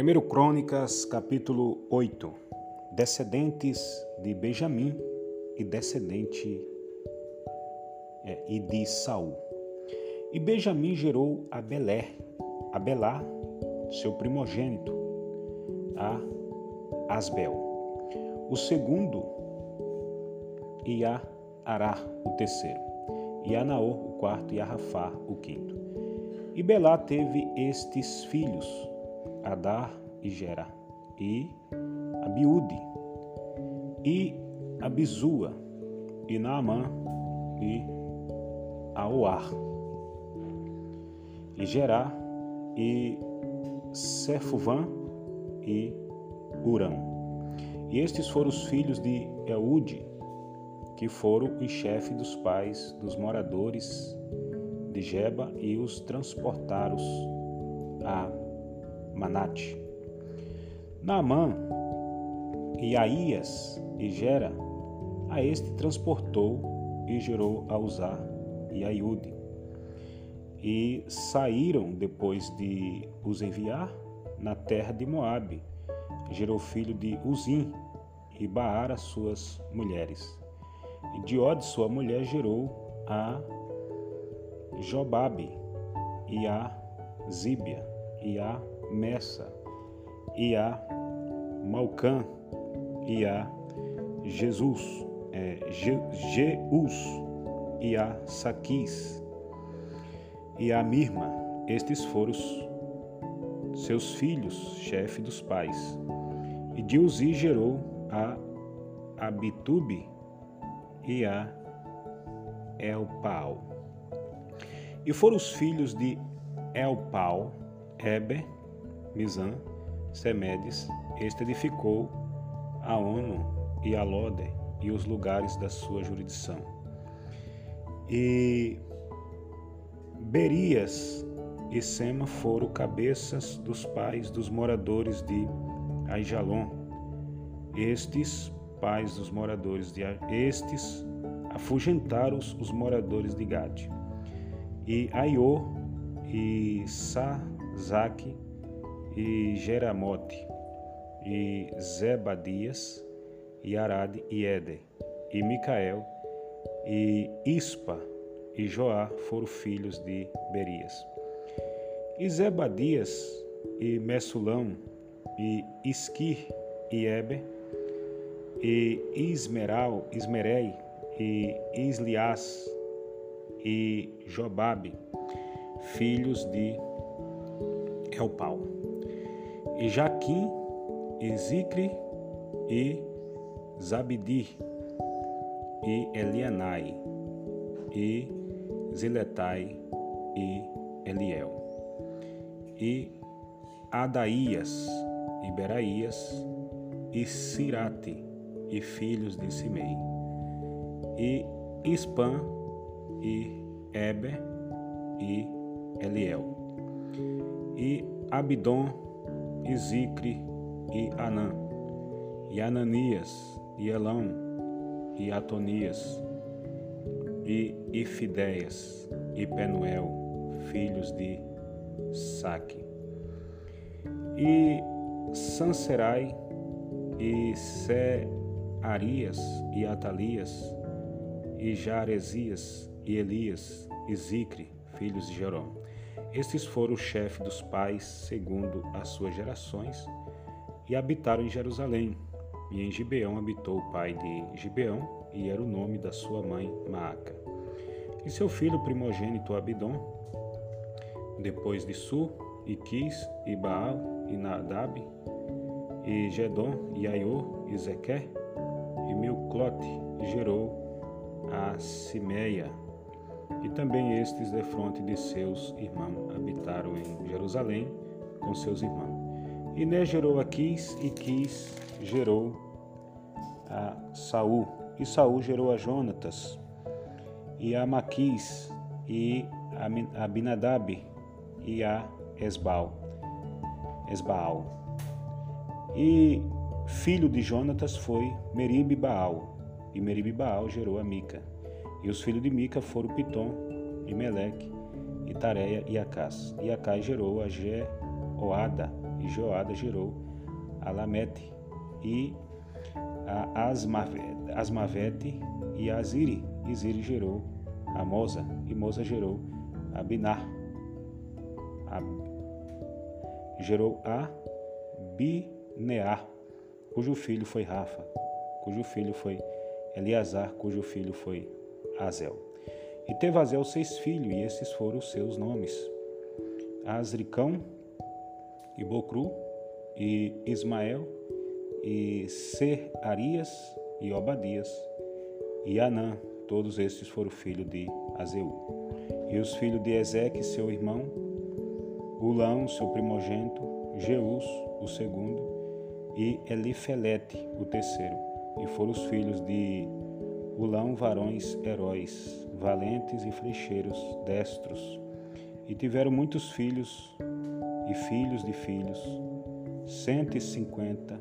1 Crônicas, capítulo 8. Descendentes de Benjamim e descendente é, e de Saul. E Benjamim gerou a Belé, a Belá, seu primogênito, a Asbel. O segundo, e a Ará, o terceiro. E a Naor, o quarto, e a Rafá, o quinto. E Belá teve estes filhos, Adar e Gera, e Abiúde, e Abizua, e Naamã, e Aoar, e Gerá, e Cefuvan, e Urã. E estes foram os filhos de Eude, que foram os chefes dos pais dos moradores de Jeba e os transportaram a Manate. Naamã e Aías e Gera, a este transportou e gerou a Uzá e a Iude. E saíram depois de os enviar na terra de Moabe. Gerou filho de Uzim e Baara suas mulheres. E de Od sua mulher gerou a Jobabe e a Zíbia e a Messa, e a Malcã, e a Jesus, é, Jeus, e a Saquis, e a Mirma. Estes foram seus filhos, chefe dos pais. E de Uzi gerou a Abitube e a Elpal. E foram os filhos de Elpal, Eber, Mizan, Semedes, este edificou a Ono e a Lode e os lugares da sua jurisdição. E Berias e Sema foram cabeças dos pais dos moradores de Aijalon. Estes pais dos moradores de estes afugentaram os moradores de Gade. E Aiô e Sazaque e Jeramote, e Zebadias, e Arade e Éder, e Micael, e Ispa e Joá foram filhos de Berias. E Zebadias, e Messulão, e Isquir, e Eber, e Ismeral, Ismerei, e Islias, e Jobabe, filhos de Elpal e Jaquim, e Zicre, e Zabidi, e Elianai, e Ziletai, e Eliel, e Adaías, e Beraías, e Sirate, e filhos de Simei, e Ispan, e Eber, e Eliel, e Abidom, e Zicre, e Anã, e Ananias, e Elão, e Atonias, e Ifideias, e Penuel, filhos de Saque, e Sanserai, e Searias, e Atalias, e Jaresias, e Elias, e Zicre, filhos de Jerome. Estes foram os chefes dos pais, segundo as suas gerações, e habitaram em Jerusalém. E em Gibeão habitou o pai de Gibeão, e era o nome da sua mãe Maaca. E seu filho primogênito Abidom, depois de Su, e Quis, e Baal, e Nadab, e Gedom, e Aiô, e Zequer, e Milclote, gerou a Simeia, e também estes, defronte de seus irmãos, habitaram em Jerusalém com seus irmãos. E Né gerou a Quis, e Quis gerou a Saul, e Saul gerou a Jonatas, e a Maquis, e a Abinadab, e a Esbal, Esbaal. E filho de Jonatas foi Meribe Baal, e Meribe Baal gerou a Mica. E os filhos de Mica foram Pitom, e Meleque, e Tareia e Acás. E Acás gerou a Jeoada, e Joada gerou a Lamete e a Asmavete e a Aziri. E Ziri gerou a Moza e Moza gerou a Biná. A, gerou a Bineá, cujo filho foi Rafa, cujo filho foi Eleazar, cujo filho foi Azel. E teve Azel seis filhos, e esses foram os seus nomes: Asricão, e Bocru, e Ismael, e Serarias, e Obadias, e Anã, todos estes foram filhos de Azeu. E os filhos de Ezeque, seu irmão, Ulão, seu primogênito, Jeus, o segundo, e Elifelete, o terceiro. E foram os filhos de Ulão, varões heróis, valentes e flecheiros, destros. E tiveram muitos filhos e filhos de filhos, cento e cinquenta,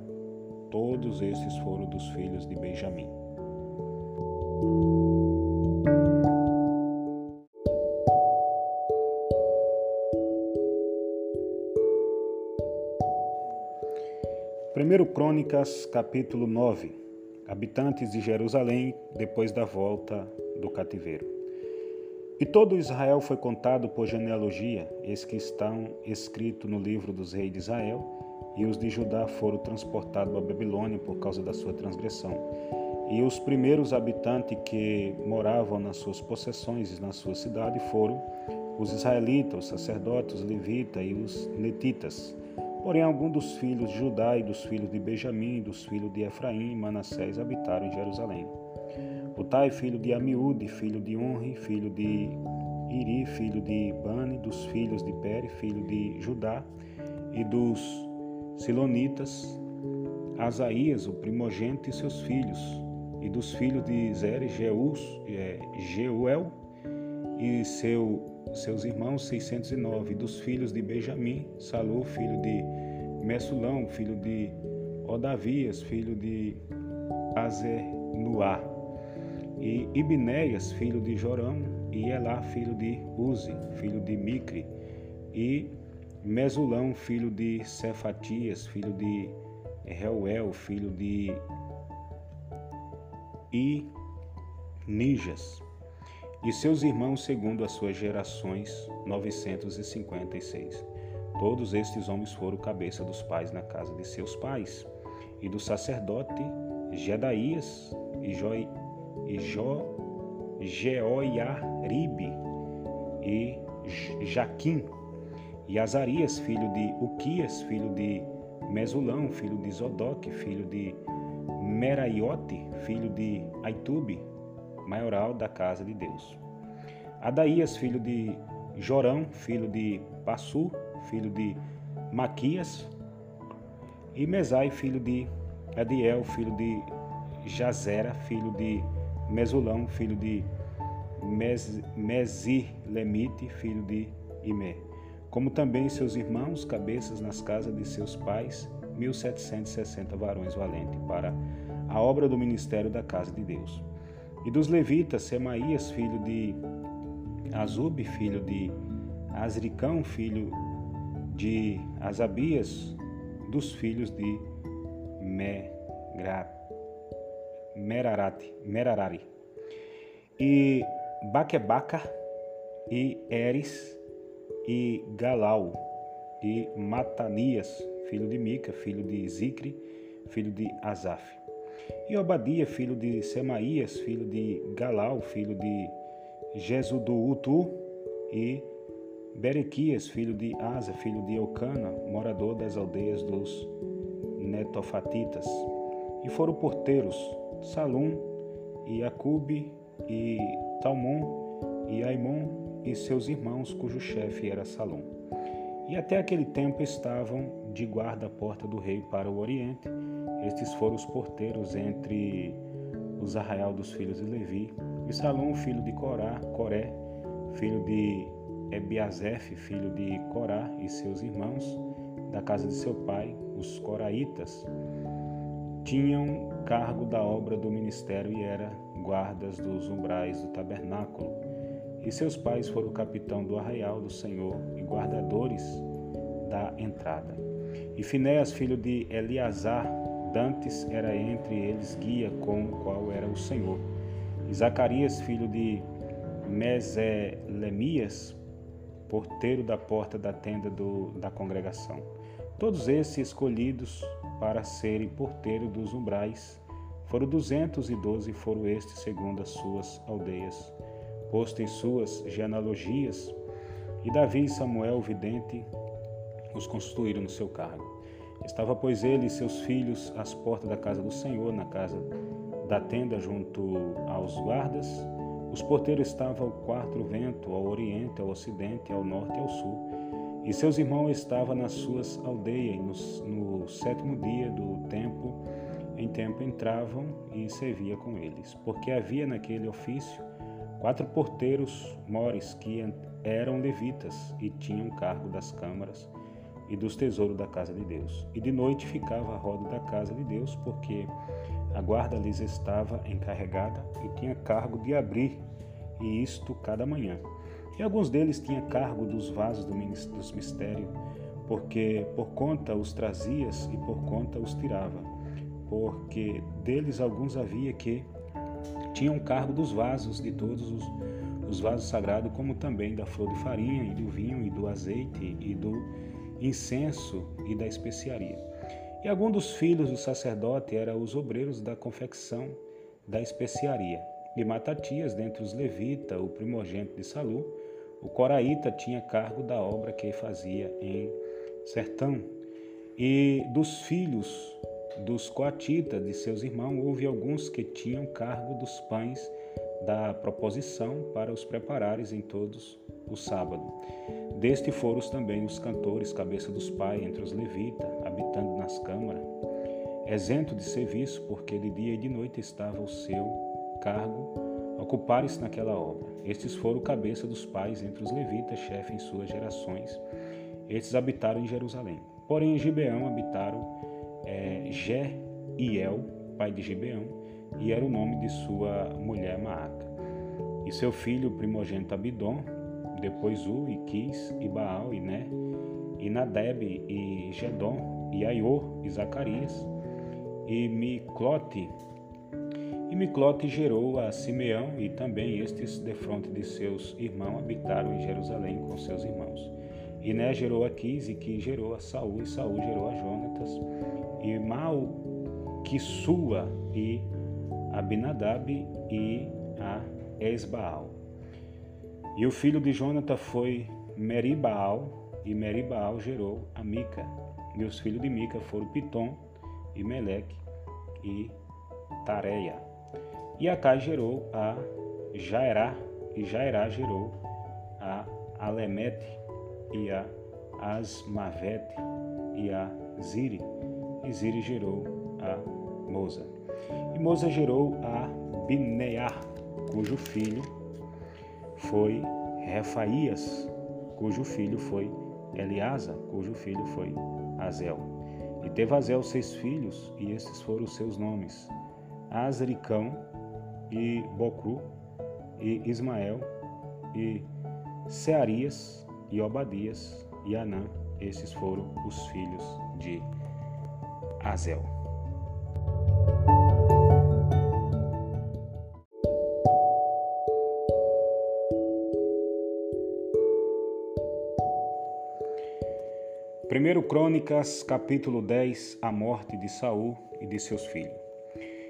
todos esses foram dos filhos de Benjamim. Primeiro Crônicas, capítulo 9. Habitantes de Jerusalém depois da volta do cativeiro. E todo Israel foi contado por genealogia, eis que estão escritos no livro dos reis de Israel, e os de Judá foram transportados à Babilônia por causa da sua transgressão. E os primeiros habitantes que moravam nas suas possessões e na sua cidade foram os israelitas, os sacerdotes, os levitas e os netitas. Porém, alguns dos filhos de Judá e dos filhos de Benjamim, dos filhos de Efraim e Manassés habitaram em Jerusalém. Utai, filho de Amiúde, filho de Honre, filho de Iri, filho de Bani, dos filhos de Pere, filho de Judá, e dos Silonitas, Asaías, o primogênito, e seus filhos, e dos filhos de Zere, Jeus, é, Jeuel, e seu seus irmãos 609, dos filhos de Benjamim, Salô, filho de Messulão, filho de Odavias, filho de Azenuá, e Ibnéias, filho de Jorão, e Elá, filho de Uzi, filho de Micre, e Mesulão, filho de Cefatias, filho de Reuel, filho de Inijas, e seus irmãos segundo as suas gerações, 956. Todos estes homens foram cabeça dos pais na casa de seus pais, e do sacerdote Jedaías e, jo, e jo, Jeoiaribe e Jaquim, e Azarias, filho de Uquias, filho de Mesulão, filho de Zodoque, filho de Meraiote, filho de Aitube, maioral da casa de Deus. Adaías, filho de Jorão, filho de Passu, filho de Maquias, e Mesai, filho de Adiel, filho de Jazera, filho de Mesulão, filho de Mesilemite, filho de Imé. Como também seus irmãos, cabeças nas casas de seus pais, 1760 varões valentes, para a obra do ministério da casa de Deus. E dos levitas, Semaías, filho de Azub, filho de Azricão, filho de Asabias, dos filhos de Megra, Merarate, Merarari. E Baquebaca, e Eres, e Galau, e Matanias, filho de Mica, filho de Zicre, filho de Asaf. E Obadia, filho de Semaías, filho de Galau, filho de Jesuduutu, e Berequias, filho de Asa, filho de Eucana, morador das aldeias dos Netofatitas. E foram porteiros Salum, e Acube, e Talmon, e Aimon, e seus irmãos, cujo chefe era Salom. E até aquele tempo estavam de guarda à porta do rei para o oriente, estes foram os porteiros entre os arraial dos filhos de Levi, e Salom, filho de Corá, Coré, filho de Ebiazef, filho de Corá, e seus irmãos, da casa de seu pai, os Coraitas, tinham cargo da obra do ministério e eram guardas dos umbrais do tabernáculo. E seus pais foram capitão do arraial do Senhor e guardadores da entrada. E Finéas, filho de Eleazar, dantes era entre eles guia com o qual era o Senhor. E Zacarias, filho de Meselemias, porteiro da porta da tenda do, da congregação. Todos esses escolhidos para serem porteiro dos umbrais. Foram duzentos e doze, foram estes segundo as suas aldeias, posto em suas genealogias. E Davi e Samuel, vidente, os constituíram no seu cargo. Estava, pois, ele e seus filhos às portas da casa do Senhor, na casa da tenda junto aos guardas. Os porteiros estavam ao quarto vento, ao oriente, ao ocidente, ao norte e ao sul. E seus irmãos estavam nas suas aldeias, no, no sétimo dia do tempo, em tempo entravam e servia com eles, porque havia naquele ofício quatro porteiros mores que eram levitas e tinham cargo das câmaras e dos tesouros da casa de Deus. E de noite ficava a roda da casa de Deus, porque a guarda lhes estava encarregada e tinha cargo de abrir, e isto cada manhã. E alguns deles tinham cargo dos vasos dos mistérios, porque por conta os trazias e por conta os tirava. Porque deles alguns havia que tinham cargo dos vasos de todos os, os vasos sagrados, como também da flor de farinha e do vinho e do azeite e do incenso e da especiaria. E algum dos filhos do sacerdote era os obreiros da confecção da especiaria. E Matatias, dentre os levitas, o primogênito de Salu, o coraíta tinha cargo da obra que fazia em sertão. E dos filhos dos coatitas, de seus irmãos, houve alguns que tinham cargo dos pães da proposição para os preparares em todos o sábado. Deste foram também os cantores, cabeça dos pais, entre os levitas, habitando nas câmaras, exento de serviço, porque de dia e de noite estava o seu cargo ocuparem-se naquela obra. Estes foram cabeça dos pais entre os levitas, chefe em suas gerações. Estes habitaram em Jerusalém. Porém, em Gibeão habitaram é, Jeiel, pai de Gibeão, e era o nome de sua mulher Maaca. E seu filho primogênito Abidom, depois U, e Quis, e Baal, e Né, e Nadeb, e Gedom, e Aior, e Zacarias, e Miclote. E Miclote gerou a Simeão, e também estes, defronte de seus irmãos, habitaram em Jerusalém com seus irmãos. E Né gerou a Quis, e Quis gerou a Saul, e Saul gerou a Jonatas, e Malquissua, e Abinadab, e a Esbaal. E o filho de Jonathan foi Meribaal, e Meribaal gerou a Mica. E os filhos de Mica foram Pitom, e Meleque, e Tareia. E Acai gerou a Jairá, e Jairá gerou a Alemete, e a Asmavete, e a Ziri. E Ziri gerou a Moza. E gerou a Binear, cujo filho foi Refaías, cujo filho foi Eliasa, cujo filho foi Azel. E teve Azel seis filhos, e estes foram os seus nomes: Azricão, e Bocru, e Ismael, e Searias, e Obadias, e Anã. Esses foram os filhos de Azel. Primeiro Crônicas, capítulo 10, a morte de Saul e de seus filhos.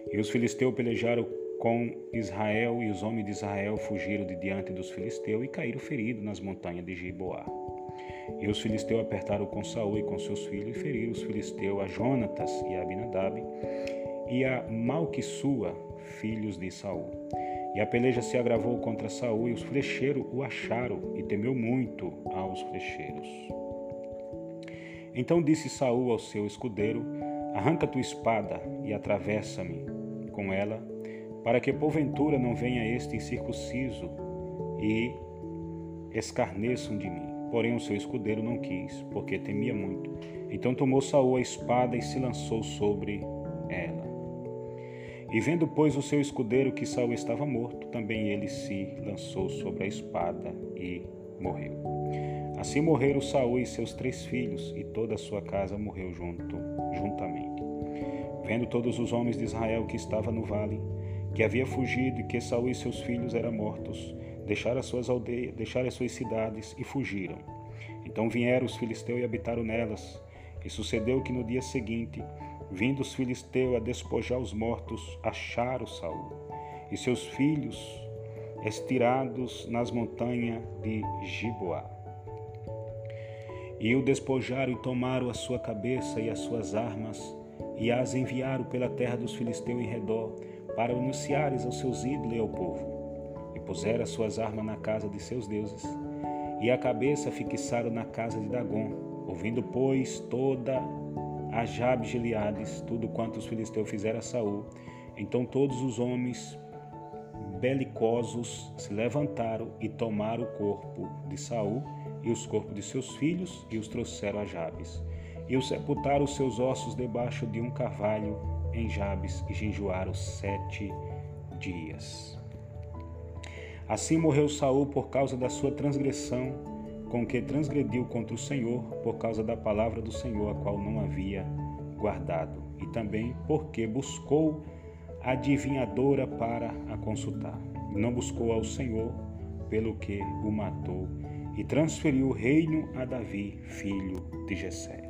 E os filisteus pelejaram com Israel, e os homens de Israel fugiram de diante dos filisteus e caíram feridos nas montanhas de Giboá. E os filisteus apertaram com Saul e com seus filhos e feriram os filisteus a Jonatas e a Abinadab e a Malquissua, filhos de Saul. E a peleja se agravou contra Saul e os flecheiros o acharam e temeu muito aos flecheiros. Então disse Saul ao seu escudeiro: Arranca tua espada e atravessa-me com ela, para que porventura não venha este incircunciso e escarneçam de mim. Porém o seu escudeiro não quis, porque temia muito. Então tomou Saul a espada e se lançou sobre ela. E vendo, pois, o seu escudeiro que Saul estava morto, também ele se lançou sobre a espada e morreu. Assim morreram Saul e seus três filhos, e toda a sua casa morreu junto, juntamente. Vendo todos os homens de Israel que estava no vale, que havia fugido e que Saul e seus filhos eram mortos, deixaram as suas aldeias, deixaram as suas cidades e fugiram. Então vieram os filisteus e habitaram nelas. E sucedeu que no dia seguinte, vindo os filisteus a despojar os mortos, acharam Saul e seus filhos estirados nas montanhas de Giboá. E o despojaram e tomaram a sua cabeça e as suas armas, e as enviaram pela terra dos filisteus em redor, para anunciares aos seus ídolos e ao povo. E puseram as suas armas na casa de seus deuses, e a cabeça fixaram na casa de Dagom. Ouvindo, pois, toda a Jabes Gileades, tudo quanto os filisteus fizeram a Saul, então todos os homens belicosos se levantaram e tomaram o corpo de Saul e os corpos de seus filhos e os trouxeram a Jabes. E os sepultaram os seus ossos debaixo de um carvalho em Jabes e jejuaram sete dias. Assim morreu Saul por causa da sua transgressão, com que transgrediu contra o Senhor, por causa da palavra do Senhor, a qual não havia guardado, e também porque buscou adivinhadora para a consultar. Não buscou ao Senhor, pelo que o matou, e transferiu o reino a Davi, filho de Jessé.